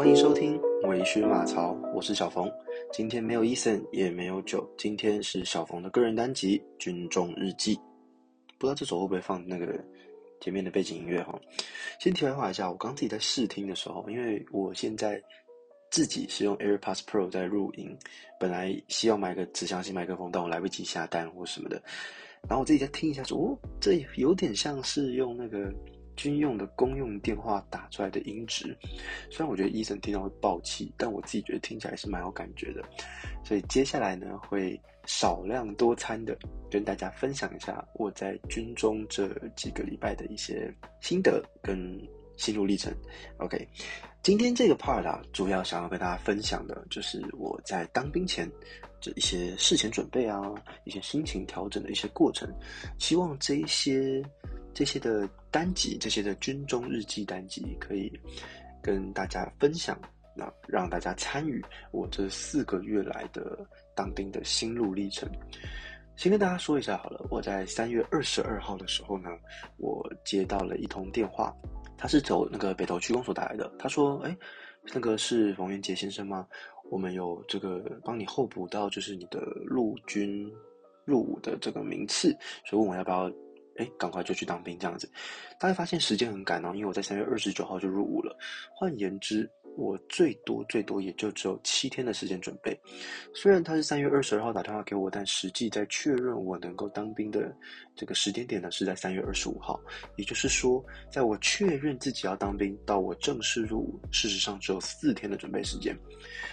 欢迎收听微醺马槽，我是小冯。今天没有 Eason，也没有酒，今天是小冯的个人单集《军中日记》。不知道这首会不会放那个前面的背景音乐哈？先题外话一下，我刚自己在试听的时候，因为我现在自己是用 AirPods Pro 在录音，本来希望买个指向性麦克风，但我来不及下单或什么的。然后我自己再听一下，说哦，这有点像是用那个。军用的公用电话打出来的音质，虽然我觉得医生听到会爆气，但我自己觉得听起来是蛮有感觉的。所以接下来呢，会少量多餐的跟大家分享一下我在军中这几个礼拜的一些心得跟心路历程。OK，今天这个 part 啊，主要想要跟大家分享的就是我在当兵前这一些事前准备啊，一些心情调整的一些过程，希望这一些。这些的单集，这些的军中日记单集，可以跟大家分享，那让大家参与我这四个月来的当兵的心路历程。先跟大家说一下好了，我在三月二十二号的时候呢，我接到了一通电话，他是走那个北投区公所打来的，他说：“哎，那个是冯元杰先生吗？我们有这个帮你候补到就是你的陆军入伍的这个名次，所以问我要不要。”哎，赶快就去当兵这样子，大家发现时间很赶哦，因为我在三月二十九号就入伍了。换言之，我最多最多也就只有七天的时间准备。虽然他是三月二十二号打电话给我，但实际在确认我能够当兵的这个时间点呢，是在三月二十五号。也就是说，在我确认自己要当兵到我正式入伍，事实上只有四天的准备时间。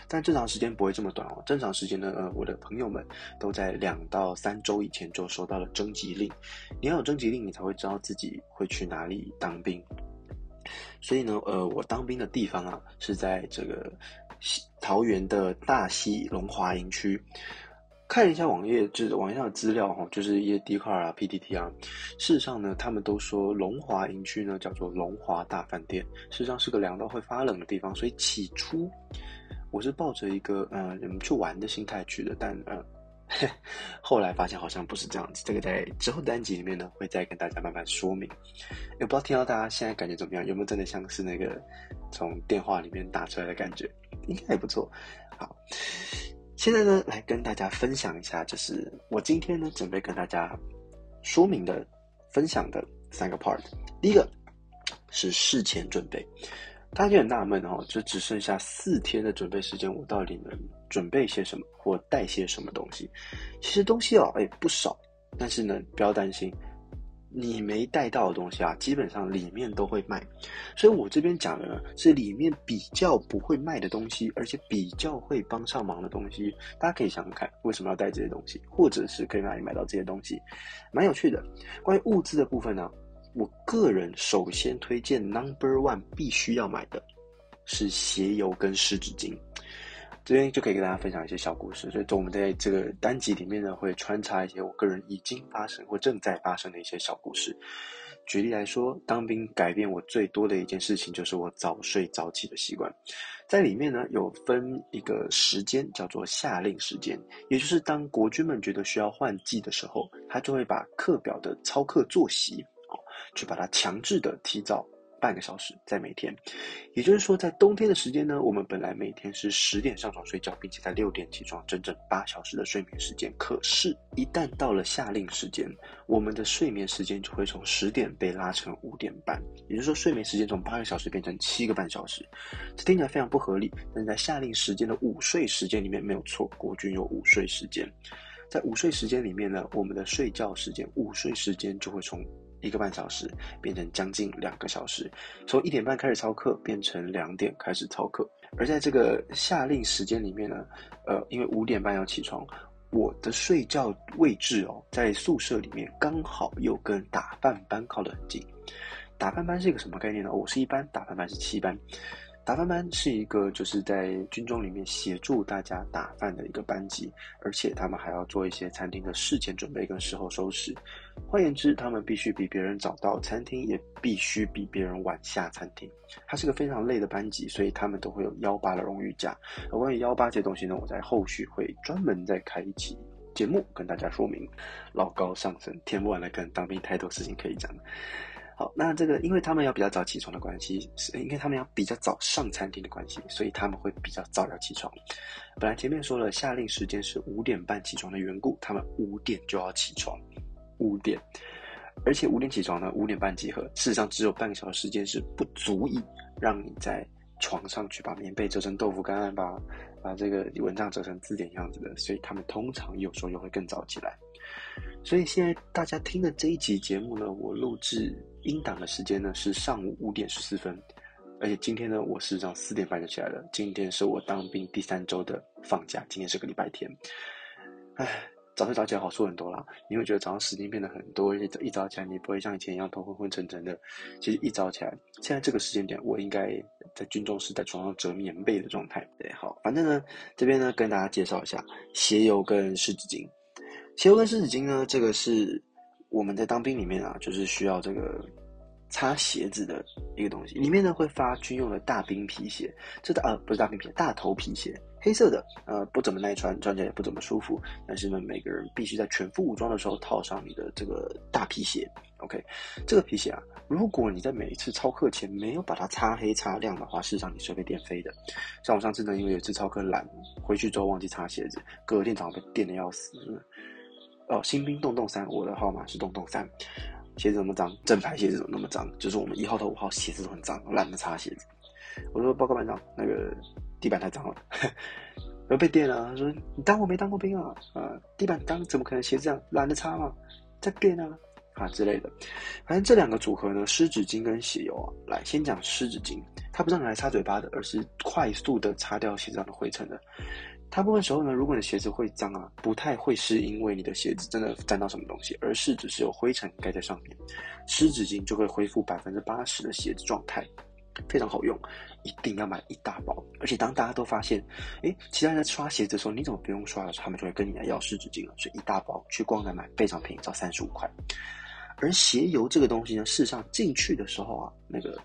但正常时间不会这么短哦。正常时间呢，呃，我的朋友们都在两到三周以前就收到了征集令。你要有征集令，你才会知道自己会去哪里当兵。所以呢，呃，我当兵的地方啊，是在这个桃园的大溪龙华营区。看一下网页，就是网页上的资料哈，就是一些 d c a r 啊、PTT 啊。事实上呢，他们都说龙华营区呢叫做龙华大饭店，事实上是个凉到会发冷的地方。所以起初我是抱着一个呃，你们去玩的心态去的，但呃，后来发现好像不是这样子。这个在之后单集里面呢，会再跟大家慢慢说明。也不知道听到大家现在感觉怎么样，有没有真的像是那个从电话里面打出来的感觉？应该还不错。好。现在呢，来跟大家分享一下，就是我今天呢准备跟大家说明的、分享的三个 part。第一个是事前准备，大家就很纳闷哦，就只剩下四天的准备时间，我到底能准备些什么，或带些什么东西？其实东西哦，哎不少，但是呢，不要担心。你没带到的东西啊，基本上里面都会卖，所以我这边讲的呢是里面比较不会卖的东西，而且比较会帮上忙的东西。大家可以想想看，为什么要带这些东西，或者是可以哪里买到这些东西，蛮有趣的。关于物资的部分呢，我个人首先推荐 Number One 必须要买的是鞋油跟湿纸巾。这边就可以跟大家分享一些小故事，所以我们在这个单集里面呢，会穿插一些我个人已经发生或正在发生的一些小故事。举例来说，当兵改变我最多的一件事情，就是我早睡早起的习惯。在里面呢，有分一个时间叫做夏令时间，也就是当国军们觉得需要换季的时候，他就会把课表的操课作息，去把它强制的提早。半个小时在每天，也就是说，在冬天的时间呢，我们本来每天是十点上床睡觉，并且在六点起床，整整八小时的睡眠时间。可是，一旦到了夏令时间，我们的睡眠时间就会从十点被拉成五点半，也就是说，睡眠时间从八个小时变成七个半小时。这听起来非常不合理，但是在夏令时间的午睡时间里面没有错，国军有午睡时间。在午睡时间里面呢，我们的睡觉时间、午睡时间就会从一个半小时变成将近两个小时，从一点半开始操课变成两点开始操课。而在这个下令时间里面呢，呃，因为五点半要起床，我的睡觉位置哦，在宿舍里面刚好又跟打饭班靠得很近。打饭班是一个什么概念呢？我是一班，打饭班是七班。打饭班是一个就是在军中里面协助大家打饭的一个班级，而且他们还要做一些餐厅的事前准备跟事后收拾。换言之，他们必须比别人早到餐厅，也必须比别人晚下餐厅。它是个非常累的班级，所以他们都会有幺八的荣誉假。而关于幺八这东西呢，我在后续会专门再开一期节目跟大家说明。老高上升，填不完的跟当兵太多事情可以讲。好，那这个因为他们要比较早起床的关系，是因为他们要比较早上餐厅的关系，所以他们会比较早要起床。本来前面说了下令时间是五点半起床的缘故，他们五点就要起床，五点，而且五点起床呢，五点半集合，事实上只有半个小时时间是不足以让你在床上去把棉被折成豆腐干，把把这个蚊帐折成字典样子的，所以他们通常有时候又会更早起来。所以现在大家听的这一集节目呢，我录制英档的时间呢是上午五点十四分，而且今天呢我是上四点半就起来了。今天是我当兵第三周的放假，今天是个礼拜天。唉，早睡早起好处很多啦，你会觉得早上时间变得很多，而且一早起来你不会像以前一样头昏昏沉沉的。其实一早起来，现在这个时间点，我应该在军中是在床上折棉被的状态。对，好，反正呢这边呢跟大家介绍一下鞋油跟湿纸巾。鞋油跟湿纸巾呢，这个是我们在当兵里面啊，就是需要这个擦鞋子的一个东西。里面呢会发军用的大兵皮鞋，这的呃不是大兵皮，大头皮鞋，黑色的，呃不怎么耐穿，穿起来也不怎么舒服。但是呢，每个人必须在全副武装的时候套上你的这个大皮鞋。OK，这个皮鞋啊，如果你在每一次操课前没有把它擦黑擦亮的话，事实上你是会被电飞的。像我上次呢，因为有一次操课懒，回去之后忘记擦鞋子，隔天早上被电的要死。哦，新兵洞洞三，我的号码是洞洞三。鞋子怎么脏？正牌鞋子怎么那么脏？就是我们一号到五号鞋子都很脏，懒得擦鞋子。我说报告班长，那个地板太脏了，要被电了。他说你当我没当过兵啊？啊，地板脏怎么可能鞋子这样懒得擦嘛？再变啊啊之类的。反正这两个组合呢，湿纸巾跟鞋油啊，来先讲湿纸巾，它不是用来擦嘴巴的，而是快速的擦掉鞋子上的灰尘的。大部分时候呢，如果你的鞋子会脏啊，不太会是因为你的鞋子真的沾到什么东西，而是只是有灰尘盖在上面，湿纸巾就会恢复百分之八十的鞋子状态，非常好用，一定要买一大包。而且当大家都发现，诶，其他人在刷鞋子的时候，你怎么不用刷的时候，他们就会跟你来要湿纸巾了。所以一大包去逛的买非常便宜，只要三十五块。而鞋油这个东西呢，事实上进去的时候啊，那个。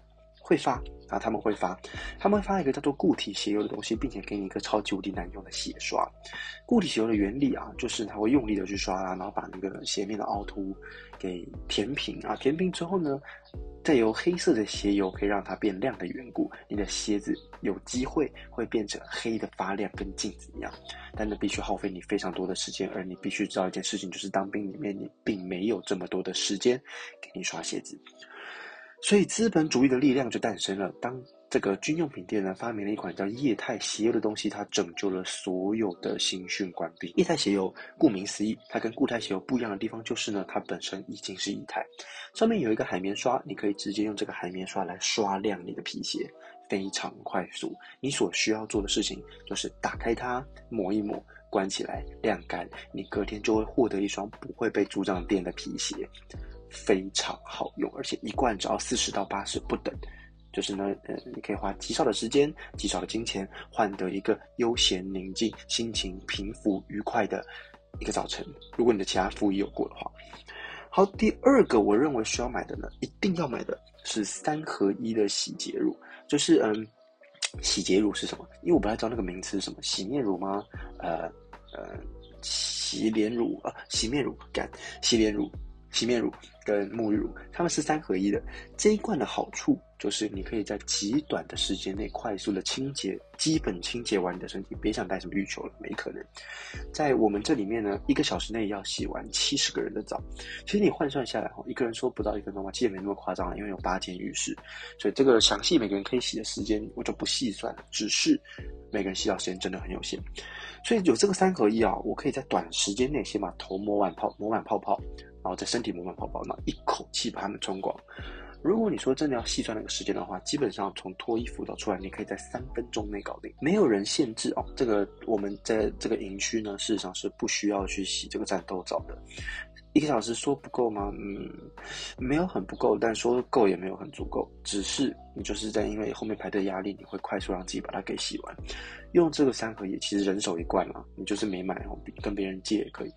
会发啊，他们会发，他们会发一个叫做固体鞋油的东西，并且给你一个超级无敌难用的鞋刷。固体鞋油的原理啊，就是它会用力的去刷啊，然后把那个鞋面的凹凸给填平啊，填平之后呢，再由黑色的鞋油可以让它变亮的缘故，你的鞋子有机会会变成黑的发亮，跟镜子一样。但那必须耗费你非常多的时间，而你必须知道一件事情，就是当兵里面你并没有这么多的时间给你刷鞋子。所以资本主义的力量就诞生了。当这个军用品店呢发明了一款叫液态鞋油的东西，它拯救了所有的新训官兵。液态鞋油顾名思义，它跟固态鞋油不一样的地方就是呢，它本身已经是液态，上面有一个海绵刷，你可以直接用这个海绵刷来刷亮你的皮鞋，非常快速。你所需要做的事情就是打开它，抹一抹，关起来，晾干，你隔天就会获得一双不会被组长电的皮鞋。非常好用，而且一罐只要四十到八十不等，就是呢，呃，你可以花极少的时间、极少的金钱，换得一个悠闲宁静、心情平复愉快的一个早晨。如果你的其他服务也有过的话，好，第二个我认为需要买的呢，一定要买的是三合一的洗洁乳，就是嗯，洗洁乳是什么？因为我不太知道那个名词是什么，洗面乳吗？呃呃，洗脸乳啊，洗面乳干，洗脸乳。洗面乳跟沐浴乳，它们是三合一的。这一罐的好处就是，你可以在极短的时间内快速的清洁，基本清洁完你的身体，别想带什么浴球了，没可能。在我们这里面呢，一个小时内要洗完七十个人的澡。其实你换算下来哈，一个人说不到一分钟嘛，其实也没那么夸张了，因为有八间浴室，所以这个详细每个人可以洗的时间我就不细算了，只是每个人洗澡时间真的很有限。所以有这个三合一啊，我可以在短时间内先把头抹完泡，抹满泡泡。然后在身体磨完泡泡，那一口气把它们冲光。如果你说真的要细算那个时间的话，基本上从脱衣服到出来，你可以在三分钟内搞定，没有人限制哦。这个我们在这个营区呢，事实上是不需要去洗这个战斗澡的。一个小时说不够吗？嗯，没有很不够，但说够也没有很足够。只是你就是在因为后面排队压力，你会快速让自己把它给洗完。用这个三合一，其实人手一罐啊，你就是没买哦，跟别人借也可以。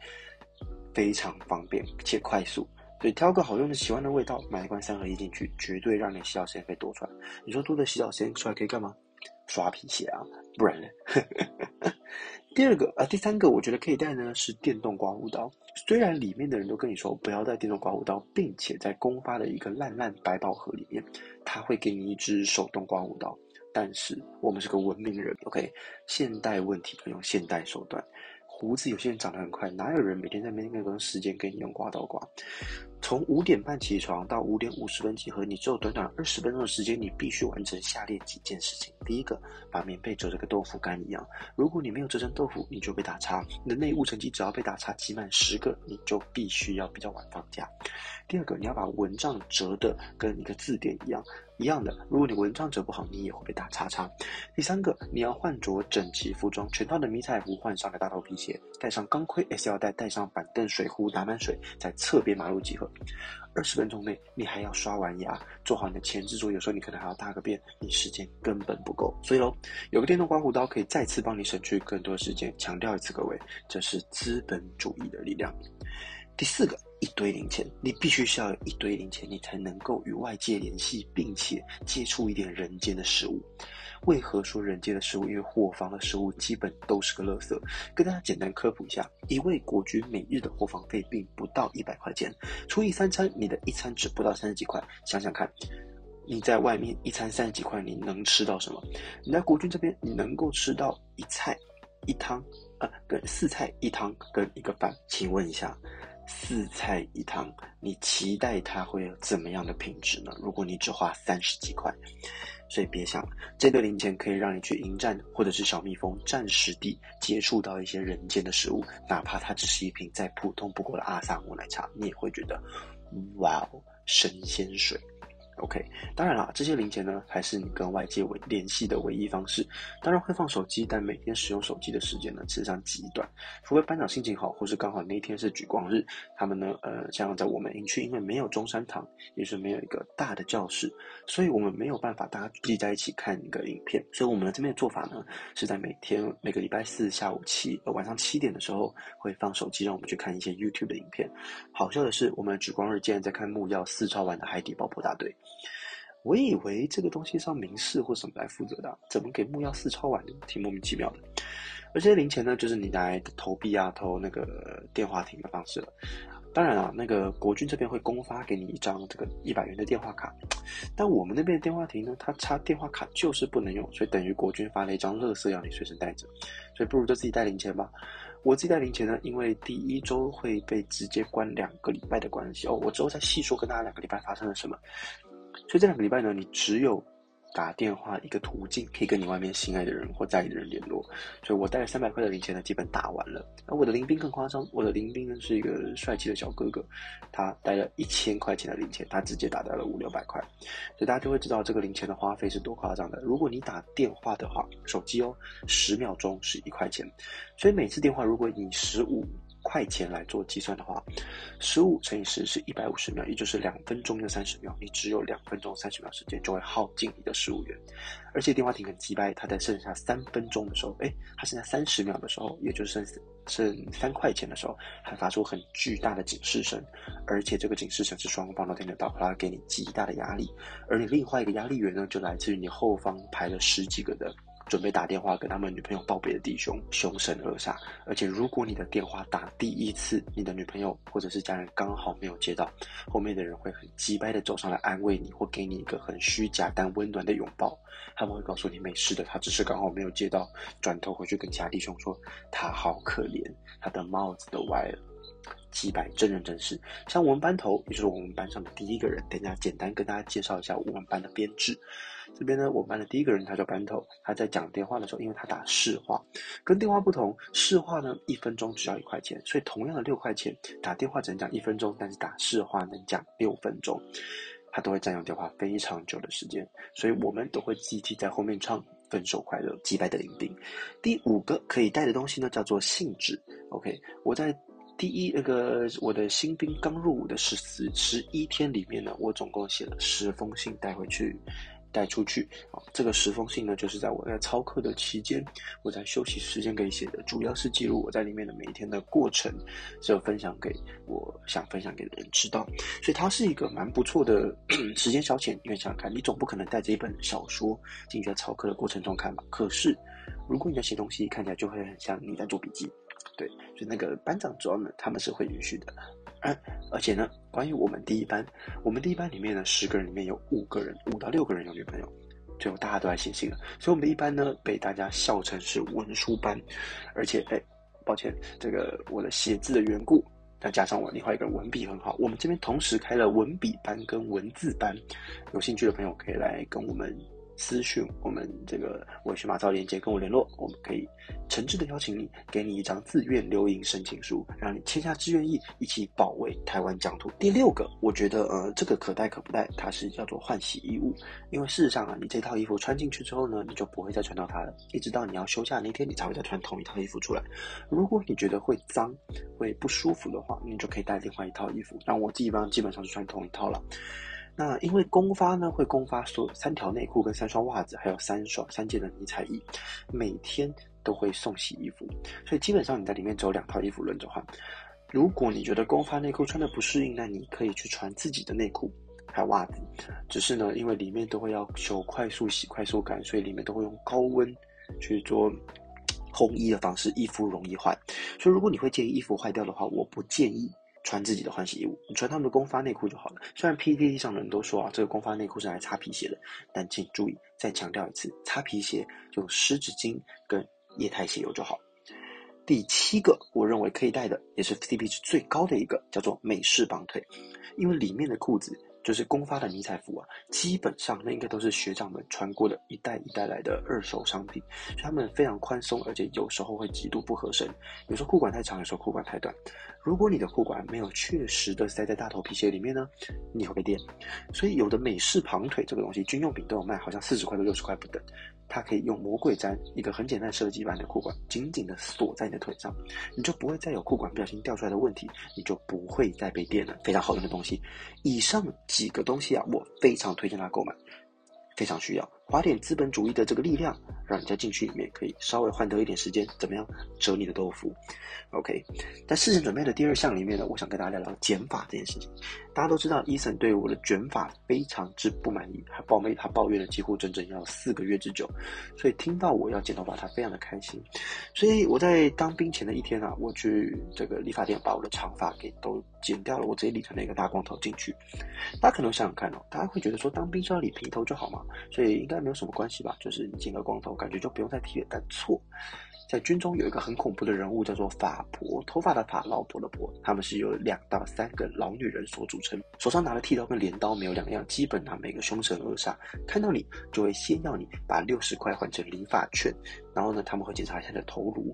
非常方便且快速，所以挑个好用的、喜欢的味道，买一罐三合一进去，绝对让你洗澡时间可以多出来。你说多的洗澡时间出来可以干嘛？刷皮鞋啊，不然呢？第二个啊，第三个我觉得可以带呢是电动刮胡刀。虽然里面的人都跟你说不要带电动刮胡刀，并且在公发的一个烂烂百宝盒里面，他会给你一支手动刮胡刀，但是我们是个文明人，OK？现代问题要用现代手段。胡子有些人长得很快，哪有人每天在那边那个时间给你用刮刀刮？从五点半起床到五点五十分集合，你只有短短二十分钟的时间，你必须完成下列几件事情。第一个，把棉被折得跟豆腐干一样。如果你没有折成豆腐，你就被打叉。你的内务成绩只要被打叉挤满十个，你就必须要比较晚放假。第二个，你要把蚊帐折的跟一个字典一样。一样的，如果你蚊帐折不好，你也会被打叉叉。第三个，你要换着整齐服装，全套的迷彩服，换上个大头皮鞋，带上钢盔 S 腰带，带上板凳、水壶，打满水，在侧边马路集合。二十分钟内，你还要刷完牙，做好你的前置作业，有时候你可能还要大个便，你时间根本不够。所以喽，有个电动刮胡刀可以再次帮你省去更多时间。强调一次，各位，这是资本主义的力量。第四个。一堆零钱，你必须是要有一堆零钱，你才能够与外界联系，并且接触一点人间的食物。为何说人间的食物？因为货房的食物基本都是个垃圾。跟大家简单科普一下，一位国军每日的货房费并不到一百块钱，除以三餐，你的一餐只不到三十几块。想想看，你在外面一餐三十几块，你能吃到什么？你在国军这边，你能够吃到一菜一汤，呃，跟四菜一汤跟一个饭。请问一下。四菜一汤，你期待它会有怎么样的品质呢？如果你只花三十几块，所以别想了这堆零钱可以让你去迎战或者是小蜜蜂暂时地接触到一些人间的食物，哪怕它只是一瓶再普通不过的阿萨姆奶茶，你也会觉得哇哦，神仙水。OK，当然啦，这些零钱呢，还是你跟外界为联系的唯一方式。当然会放手机，但每天使用手机的时间呢，实际上极短。除非班长心情好，或是刚好那天是举光日，他们呢，呃，像在我们营区，因为没有中山堂，也是没有一个大的教室，所以我们没有办法大家聚集在一起看一个影片。所以我们的这边的做法呢，是在每天每个礼拜四下午七呃晚上七点的时候，会放手机，让我们去看一些 YouTube 的影片。好笑的是，我们举光日竟然在看木曜四超玩的海底爆破大队。我以为这个东西是要明示或什么来负责的，怎么给木曜四超玩的？挺莫名其妙的。而这些零钱呢，就是你来投币啊、投那个电话亭的方式了。当然啊，那个国军这边会公发给你一张这个一百元的电话卡，但我们那边的电话亭呢，它插电话卡就是不能用，所以等于国军发了一张乐色要你随身带着，所以不如就自己带零钱吧。我自己带零钱呢，因为第一周会被直接关两个礼拜的关系哦，我之后再细说跟大家两个礼拜发生了什么。所以这两个礼拜呢，你只有打电话一个途径，可以跟你外面心爱的人或在意的人联络。所以我带了三百块的零钱呢，基本打完了。而我的林兵更夸张，我的林兵呢是一个帅气的小哥哥，他带了一千块钱的零钱，他直接打掉了五六百块。所以大家就会知道这个零钱的花费是多夸张的。如果你打电话的话，手机哦，十秒钟是一块钱，所以每次电话如果以十五。块钱来做计算的话，十五乘以十是一百五十秒，也就是两分钟又三十秒。你只有两分钟三十秒时间，就会耗尽你的十五元。而且电话亭很鸡掰，它在剩下三分钟的时候，哎，它剩下三十秒的时候，也就是剩剩三块钱的时候，还发出很巨大的警示声。而且这个警示声是双方都听得到，它给你极大的压力。而你另外一个压力源呢，就来自于你后方排了十几个的。准备打电话跟他们女朋友报备的弟兄凶神恶煞，而且如果你的电话打第一次，你的女朋友或者是家人刚好没有接到，后面的人会很急掰的走上来安慰你，或给你一个很虚假但温暖的拥抱。他们会告诉你没事的，他只是刚好没有接到，转头回去跟其他弟兄说他好可怜，他的帽子都歪了。几百真人真事，像我们班头，也就是我们班上的第一个人。等下简单跟大家介绍一下我们班的编制。这边呢，我们班的第一个人他叫班头，他在讲电话的时候，因为他打市话，跟电话不同，市话呢一分钟只要一块钱，所以同样的六块钱，打电话只能讲一分钟，但是打市话能讲六分钟，他都会占用电话非常久的时间，所以我们都会集体在后面唱《分手快乐》，击败的林兵。第五个可以带的东西呢，叫做信纸。OK，我在。第一，那个我的新兵刚入伍的十四十一天里面呢，我总共写了十封信带回去带出去。啊，这个十封信呢，就是在我在操课的期间，我在休息时间可以写的，主要是记录我在里面的每一天的过程，是有分享给我想分享给的人知道。所以它是一个蛮不错的时间消遣。因为想想看，你总不可能带着一本小说进去在操课的过程中看吧？可是，如果你在写东西，看起来就会很像你在做笔记。对，所以那个班长主要呢，他们是会允许的。而且呢，关于我们第一班，我们第一班里面呢，十个人里面有五个人，五到六个人有女朋友，最后大家都在写信了。所以我们的一班呢，被大家笑成是文书班。而且，哎，抱歉，这个我的写字的缘故，再加上我另外一个文笔很好，我们这边同时开了文笔班跟文字班，有兴趣的朋友可以来跟我们。私讯我们这个文学马照连接跟我联络，我们可以诚挚的邀请你，给你一张自愿留营申请书，让你签下志愿意，一起保卫台湾疆土。第六个，我觉得呃，这个可带可不带，它是叫做换洗衣物，因为事实上啊，你这套衣服穿进去之后呢，你就不会再穿到它了，一直到你要休假那天，你才会再穿同一套衣服出来。如果你觉得会脏、会不舒服的话，你就可以带另外一套衣服。那我基本上基本上是穿同一套了。那因为公发呢，会公发所有三条内裤跟三双袜子，还有三双三件的迷彩衣，每天都会送洗衣服，所以基本上你在里面只有两套衣服轮着换。如果你觉得公发内裤穿的不适应，那你可以去穿自己的内裤还有袜子，只是呢，因为里面都会要求快速洗、快速干，所以里面都会用高温去做烘衣的方式，衣服容易坏。所以如果你会介意衣服坏掉的话，我不建议。穿自己的换洗衣物，你穿他们的公发内裤就好了。虽然 PPT 上的人都说啊，这个公发内裤是来擦皮鞋的，但请注意，再强调一次，擦皮鞋用湿纸巾跟液态鞋油就好。第七个，我认为可以带的，也是 CP 值最高的一个，叫做美式绑腿，因为里面的裤子。就是公发的迷彩服啊，基本上那应该都是学长们穿过的一代一代来的二手商品，所以他们非常宽松，而且有时候会极度不合身，有时候裤管太长，有时候裤管太短。如果你的裤管没有确实的塞在大头皮鞋里面呢，你会被电。所以有的美式旁腿这个东西，军用品都有卖，好像四十块到六十块不等。它可以用魔鬼粘一个很简单设计版的裤管，紧紧的锁在你的腿上，你就不会再有裤管不小心掉出来的问题，你就不会再被电了。非常好用的东西。以上几个东西啊，我非常推荐大家购买，非常需要。花点资本主义的这个力量，让你在禁区里面可以稍微换得一点时间，怎么样折你的豆腐？OK，在事前准备的第二项里面呢，我想跟大家聊聊剪发这件事情。大家都知道，伊森对我的卷发非常之不满意，还抱怨他抱怨了几乎整整要四个月之久。所以听到我要剪头发，他非常的开心。所以我在当兵前的一天啊，我去这个理发店把我的长发给都剪掉了，我直接理成了一个大光头进去。大家可能想想看哦，大家会觉得说当兵是要理平头就好嘛？所以应该。但没有什么关系吧，就是你剪个光头，感觉就不用再剃了。但错，在军中有一个很恐怖的人物，叫做法婆，头发的法，老婆的婆，他们是由两到三个老女人所组成，手上拿的剃刀跟镰刀没有两样，基本上每个凶神恶煞，看到你就会先要你把六十块换成理发券，然后呢，他们会检查一下你的头颅。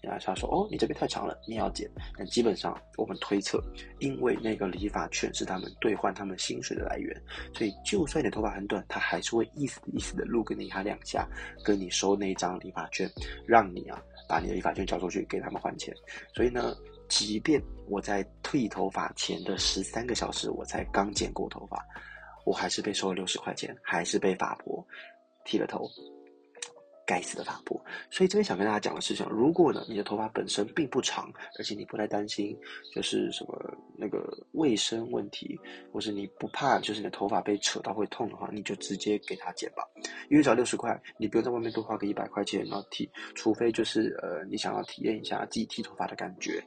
然后他说：“哦，你这边太长了，你要剪。”但基本上我们推测，因为那个理发券是他们兑换他们薪水的来源，所以就算你的头发很短，他还是会意思意思的录给你他两下，跟你收那张理发券，让你啊把你的理发券交出去给他们还钱。所以呢，即便我在剃头发前的十三个小时我才刚剪过头发，我还是被收了六十块钱，还是被法婆剃了头。该死的发布！所以这边想跟大家讲的是，想，如果呢你的头发本身并不长，而且你不太担心就是什么那个卫生问题，或是你不怕就是你的头发被扯到会痛的话，你就直接给他剪吧，因为只要六十块，你不用在外面多花个一百块钱然后剃，除非就是呃你想要体验一下自己剃头发的感觉。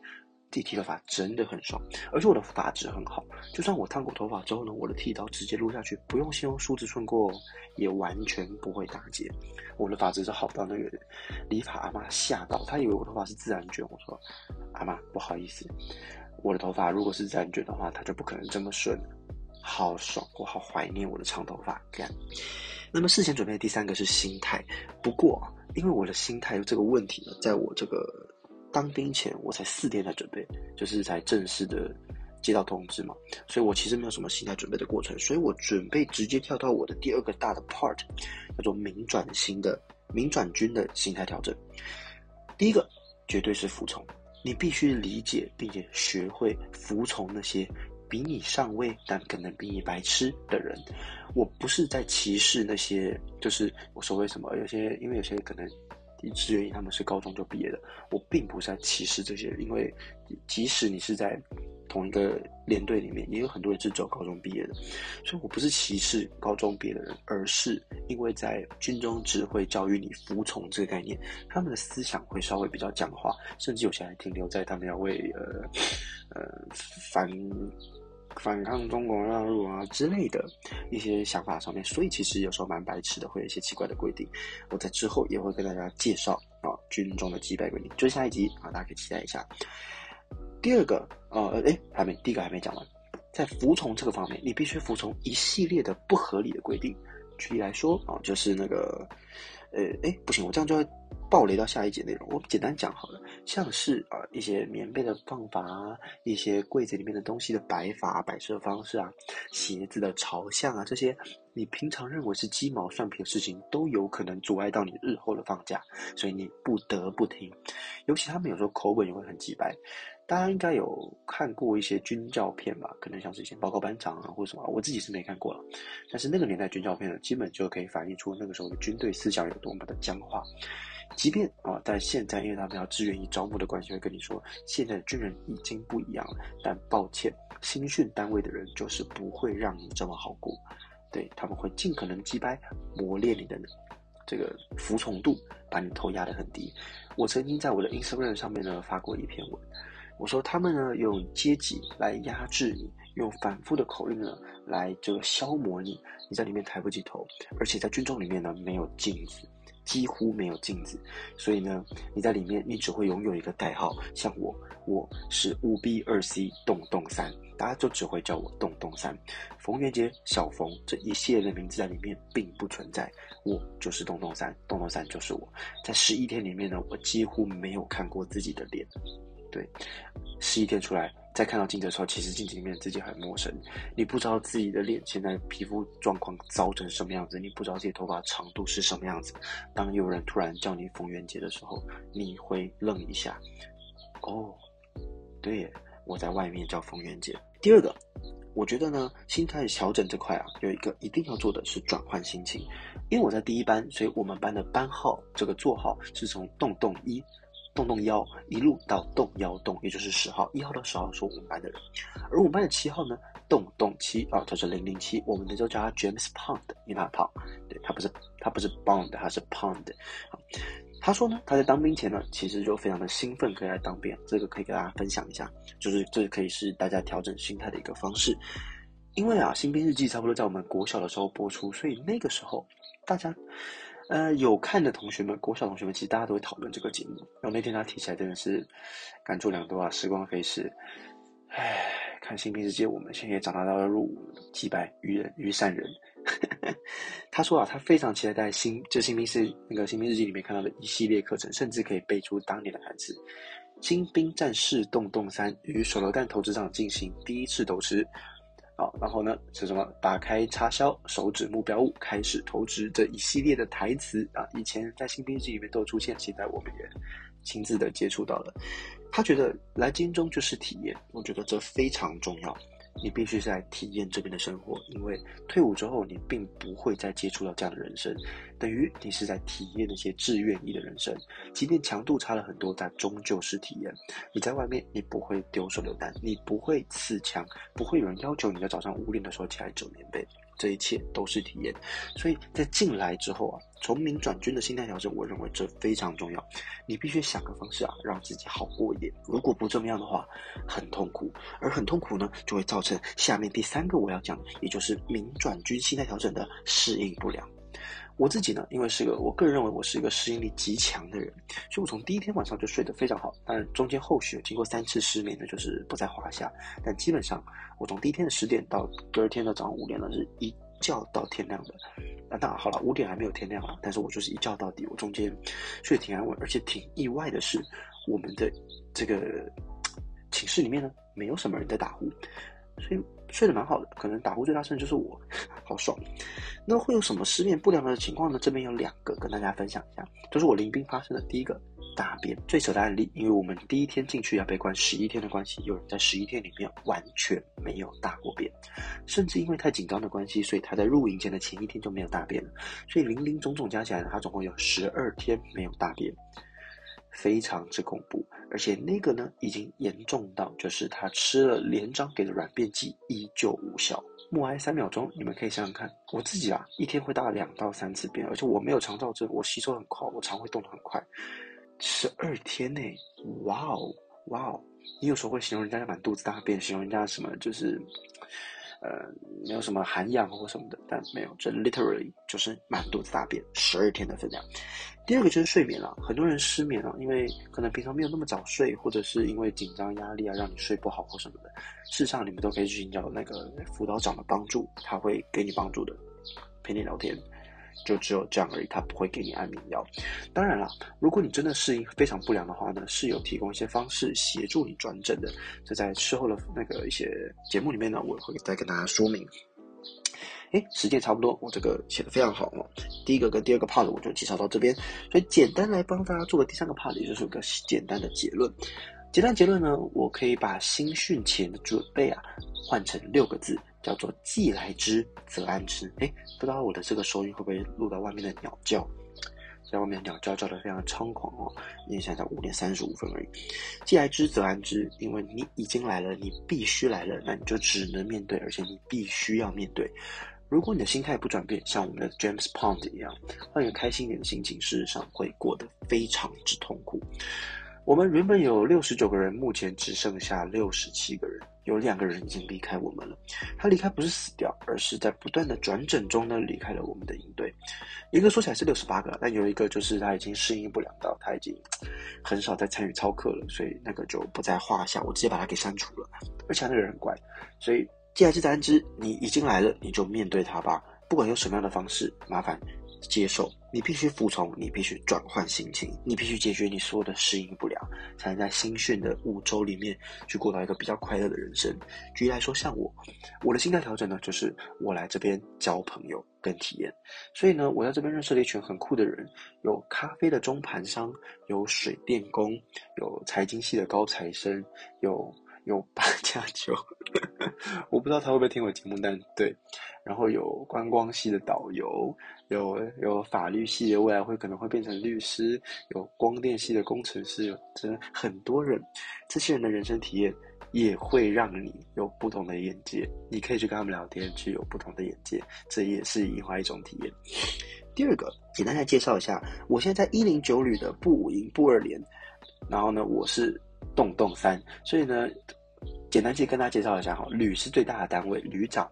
剃剃头发真的很爽，而且我的发质很好。就算我烫过头发之后呢，我的剃刀直接撸下去，不用先用梳子顺过，也完全不会打结。我的发质是好到那个理发阿妈吓到，她以为我头发是自然卷。我说阿妈不好意思，我的头发如果是自然卷的话，它就不可能这么顺。好爽，我好怀念我的长头发。干。那么事前准备的第三个是心态，不过因为我的心态有这个问题呢，在我这个。当兵前我才四天才准备，就是才正式的接到通知嘛，所以我其实没有什么心态准备的过程，所以我准备直接跳到我的第二个大的 part，叫做民转型的民转军的心态调整。第一个绝对是服从，你必须理解并且学会服从那些比你上位，但可能比你白痴的人。我不是在歧视那些，就是我所谓什么，有些因为有些可能。志愿役他们是高中就毕业的，我并不是在歧视这些人，因为即使你是在同一个连队里面，也有很多人是走高中毕业的，所以我不是歧视高中毕业的人，而是因为在军中只会教育你服从这个概念，他们的思想会稍微比较僵化，甚至有些还停留在他们要为呃呃反。反抗中国大陆啊之类的一些想法上面，所以其实有时候蛮白痴的，会有一些奇怪的规定。我在之后也会跟大家介绍啊军中的击败规定，就是下一集啊，大家可以期待一下。第二个呃，哎，还没，第一个还没讲完，在服从这个方面，你必须服从一系列的不合理的规定。举例来说啊，就是那个。呃，哎，不行，我这样就会暴雷到下一节内容。我简单讲好了，像是啊一些棉被的放法啊，一些柜子里面的东西的摆法、摆设方式啊，鞋子的朝向啊，这些你平常认为是鸡毛蒜皮的事情，都有可能阻碍到你日后的放假，所以你不得不听。尤其他们有时候口吻也会很直白。大家应该有看过一些军教片吧？可能像是以前报告班长啊，或者什么，我自己是没看过了。但是那个年代军教片呢，基本就可以反映出那个时候的军队思想有多么的僵化。即便啊，在现在，因为他们要志愿役招募的关系，会跟你说，现在的军人已经不一样了。但抱歉，新训单位的人就是不会让你这么好过。对他们会尽可能击败、磨练你的这个服从度，把你头压得很低。我曾经在我的 Instagram 上面呢发过一篇文。我说他们呢用阶级来压制你，用反复的口令呢来这个消磨你，你在里面抬不起头，而且在军中里面呢没有镜子，几乎没有镜子，所以呢你在里面你只会拥有一个代号，像我我是五 B 二 C 洞洞三，大家就只会叫我洞洞三，冯元杰小冯这一系列的名字在里面并不存在，我就是洞洞三，洞洞三就是我，在十一天里面呢我几乎没有看过自己的脸。对，十一天出来再看到镜子的时候，其实镜子里面自己很陌生，你不知道自己的脸现在皮肤状况糟成什么样子，你不知道自己头发长度是什么样子。当有人突然叫你冯元杰的时候，你会愣一下。哦，对，我在外面叫冯元杰。第二个，我觉得呢，心态调整这块啊，有一个一定要做的是转换心情。因为我在第一班，所以我们班的班号这个座号是从洞洞一。洞洞幺一路到洞幺洞，也就是十号，一号到十号是我们班的人，而我们班的七号呢，洞洞七啊，他是零零七，我们的就叫他 James Pond，因为他胖，对他不是他不是 Pond，他是 Pond。他说呢，他在当兵前呢，其实就非常的兴奋，可以来当兵，这个可以给大家分享一下，就是这可以是大家调整心态的一个方式，因为啊，新兵日记差不多在我们国小的时候播出，所以那个时候大家。呃，有看的同学们，国小同学们，其实大家都会讨论这个节目。然后那天他提起来，真的是感触良多啊！时光飞逝，唉，看新兵日记，我们现在也长大到要入伍，击败愚人愚善人。他说啊，他非常期待在新这新兵是那个新兵日记里面看到的一系列课程，甚至可以背出当年的台词：新兵战士洞洞三与手榴弹投掷场进行第一次投掷。好，然后呢是什么？打开插销，手指目标物，开始投掷这一系列的台词啊！以前在新兵记里面都有出现，现在我们也亲自的接触到了。他觉得来金中就是体验，我觉得这非常重要。你必须在体验这边的生活，因为退伍之后你并不会再接触到这样的人生，等于你是在体验那些志愿役的人生。即便强度差了很多，但终究是体验。你在外面，你不会丢手榴弹，你不会刺枪，不会有人要求你在早上五点的时候起来折棉被。这一切都是体验，所以在进来之后啊，从民转军的心态调整，我认为这非常重要。你必须想个方式啊，让自己好过一点。如果不这么样的话，很痛苦，而很痛苦呢，就会造成下面第三个我要讲，也就是民转军心态调整的适应不良。我自己呢，因为是个，我个人认为我是一个适应力极强的人，所以我从第一天晚上就睡得非常好。但中间后续经过三次失眠呢，就是不在话下。但基本上，我从第一天的十点到第二天的早上五点呢，是一觉到天亮的。那当然好了，五点还没有天亮啊，但是我就是一觉到底。我中间睡得挺安稳，而且挺意外的是，我们的这个寝室里面呢，没有什么人在打呼，所以。睡得蛮好的，可能打呼最大声的就是我，好爽。那会有什么失眠不良的情况呢？这边有两个跟大家分享一下，就是我临兵发生的。第一个，大便。最扯的案例，因为我们第一天进去要被关十一天的关系，有人在十一天里面完全没有大过便，甚至因为太紧张的关系，所以他在入营前的前一天就没有大便了。所以零零总总加起来呢，他总共有十二天没有大便。非常之恐怖，而且那个呢，已经严重到就是他吃了连长给的软便剂依旧无效。默哀三秒钟，你们可以想想看，我自己啊，一天会大两到三次便，而且我没有肠燥症，我吸收很快，我肠会动得很快。十二天内，哇哦，哇哦！你有时候会形容人家满肚子大便，形容人家什么就是。呃，没有什么涵养或什么的，但没有，这 literally 就是满肚子大便，十二天的分量。第二个就是睡眠了，很多人失眠了，因为可能平常没有那么早睡，或者是因为紧张压力啊，让你睡不好或什么的。事实上，你们都可以去寻找那个辅导长的帮助，他会给你帮助的，陪你聊天。就只有这样而已，他不会给你安眠药。当然了，如果你真的适应非常不良的话呢，是有提供一些方式协助你转诊的。这在事后的那个一些节目里面呢，我会再跟大家说明。哎，时间差不多，我这个写的非常好哦。第一个跟第二个 part 我就介绍到这边，所以简单来帮大家做个第三个 part，也就是有个简单的结论。简单结论呢，我可以把新训前的准备啊换成六个字。叫做既来之则安之。哎，不知道我的这个收音会不会录到外面的鸟叫？在外面鸟叫叫得非常猖狂哦。因为现在五点三十五分而已。既来之则安之，因为你已经来了，你必须来了，那你就只能面对，而且你必须要面对。如果你的心态不转变，像我们的 James Pond 一样，换一个开心一点的心情，事实上会过得非常之痛苦。我们原本有六十九个人，目前只剩下六十七个人。有两个人已经离开我们了。他离开不是死掉，而是在不断的转诊中呢离开了我们的营队。一个说起来是六十八个，但有一个就是他已经适应不了到他已经很少再参与操课了，所以那个就不在话下。我直接把他给删除了。而且那个人很乖，所以既然是安之，你已经来了，你就面对他吧。不管用什么样的方式，麻烦。接受，你必须服从，你必须转换心情，你必须解决你所有的适应不良，才能在新训的五周里面去过到一个比较快乐的人生。举例来说，像我，我的心态调整呢，就是我来这边交朋友跟体验。所以呢，我在这边认识了一群很酷的人，有咖啡的中盘商，有水电工，有财经系的高材生，有。有八加九，我不知道他会不会听我节目，但对，然后有观光系的导游，有有法律系的未来会可能会变成律师，有光电系的工程师，有真很多人，这些人的人生体验也会让你有不同的眼界，你可以去跟他们聊天，去有不同的眼界，这也是另外一种体验。第二个，简单来介绍一下，我现在在一零九旅的步五营步二连，然后呢，我是。洞洞三，所以呢，简单去跟大家介绍一下哈，旅是最大的单位，旅长，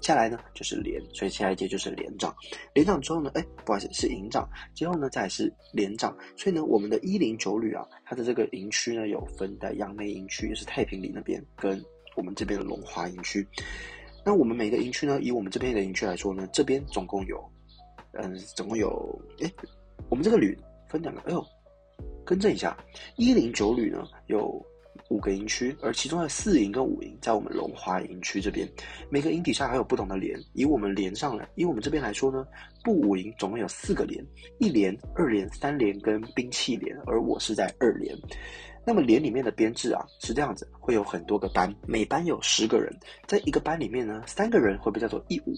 下来呢就是连，所以下一届就是连长，连长之后呢，哎，不好意思，是营长，之后呢再是连长，所以呢，我们的一零九旅啊，它的这个营区呢有分在杨梅营区，也是太平里那边，跟我们这边的龙华营区。那我们每个营区呢，以我们这边的营区来说呢，这边总共有，嗯，总共有，哎，我们这个旅分两个，哎呦。更正一下，一零九旅呢有五个营区，而其中的四营跟五营在我们龙华营区这边。每个营底下还有不同的连，以我们连上来，以我们这边来说呢，部五营总共有四个连，一连、二连、三连跟兵器连，而我是在二连。那么连里面的编制啊是这样子，会有很多个班，每班有十个人，在一个班里面呢，三个人会被叫做一五。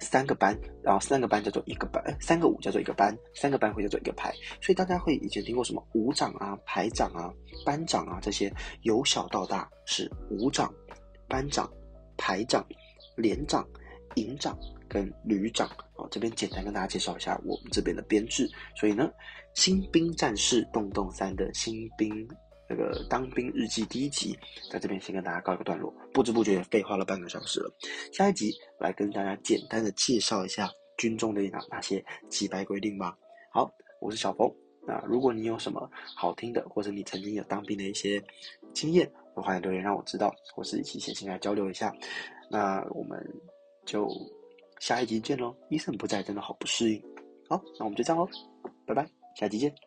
三个班，然后三个班叫做一个班，三个五叫做一个班，三个班会叫做一个排，所以大家会以前听过什么五长啊、排长啊、班长啊这些，由小到大是五长、班长、排长、连长、营长跟旅长。哦，这边简单跟大家介绍一下我们这边的编制。所以呢，新兵战士洞洞三的新兵。那个当兵日记第一集，在这边先跟大家告一个段落。不知不觉也废话了半个小时了，下一集来跟大家简单的介绍一下军中的哪哪些几白规定吧。好，我是小峰。那如果你有什么好听的，或者你曾经有当兵的一些经验，都欢迎留言让我知道，或是一起写信来交流一下。那我们就下一集见喽。医生不在，真的好不适应。好，那我们就这样喽，拜拜，下集见。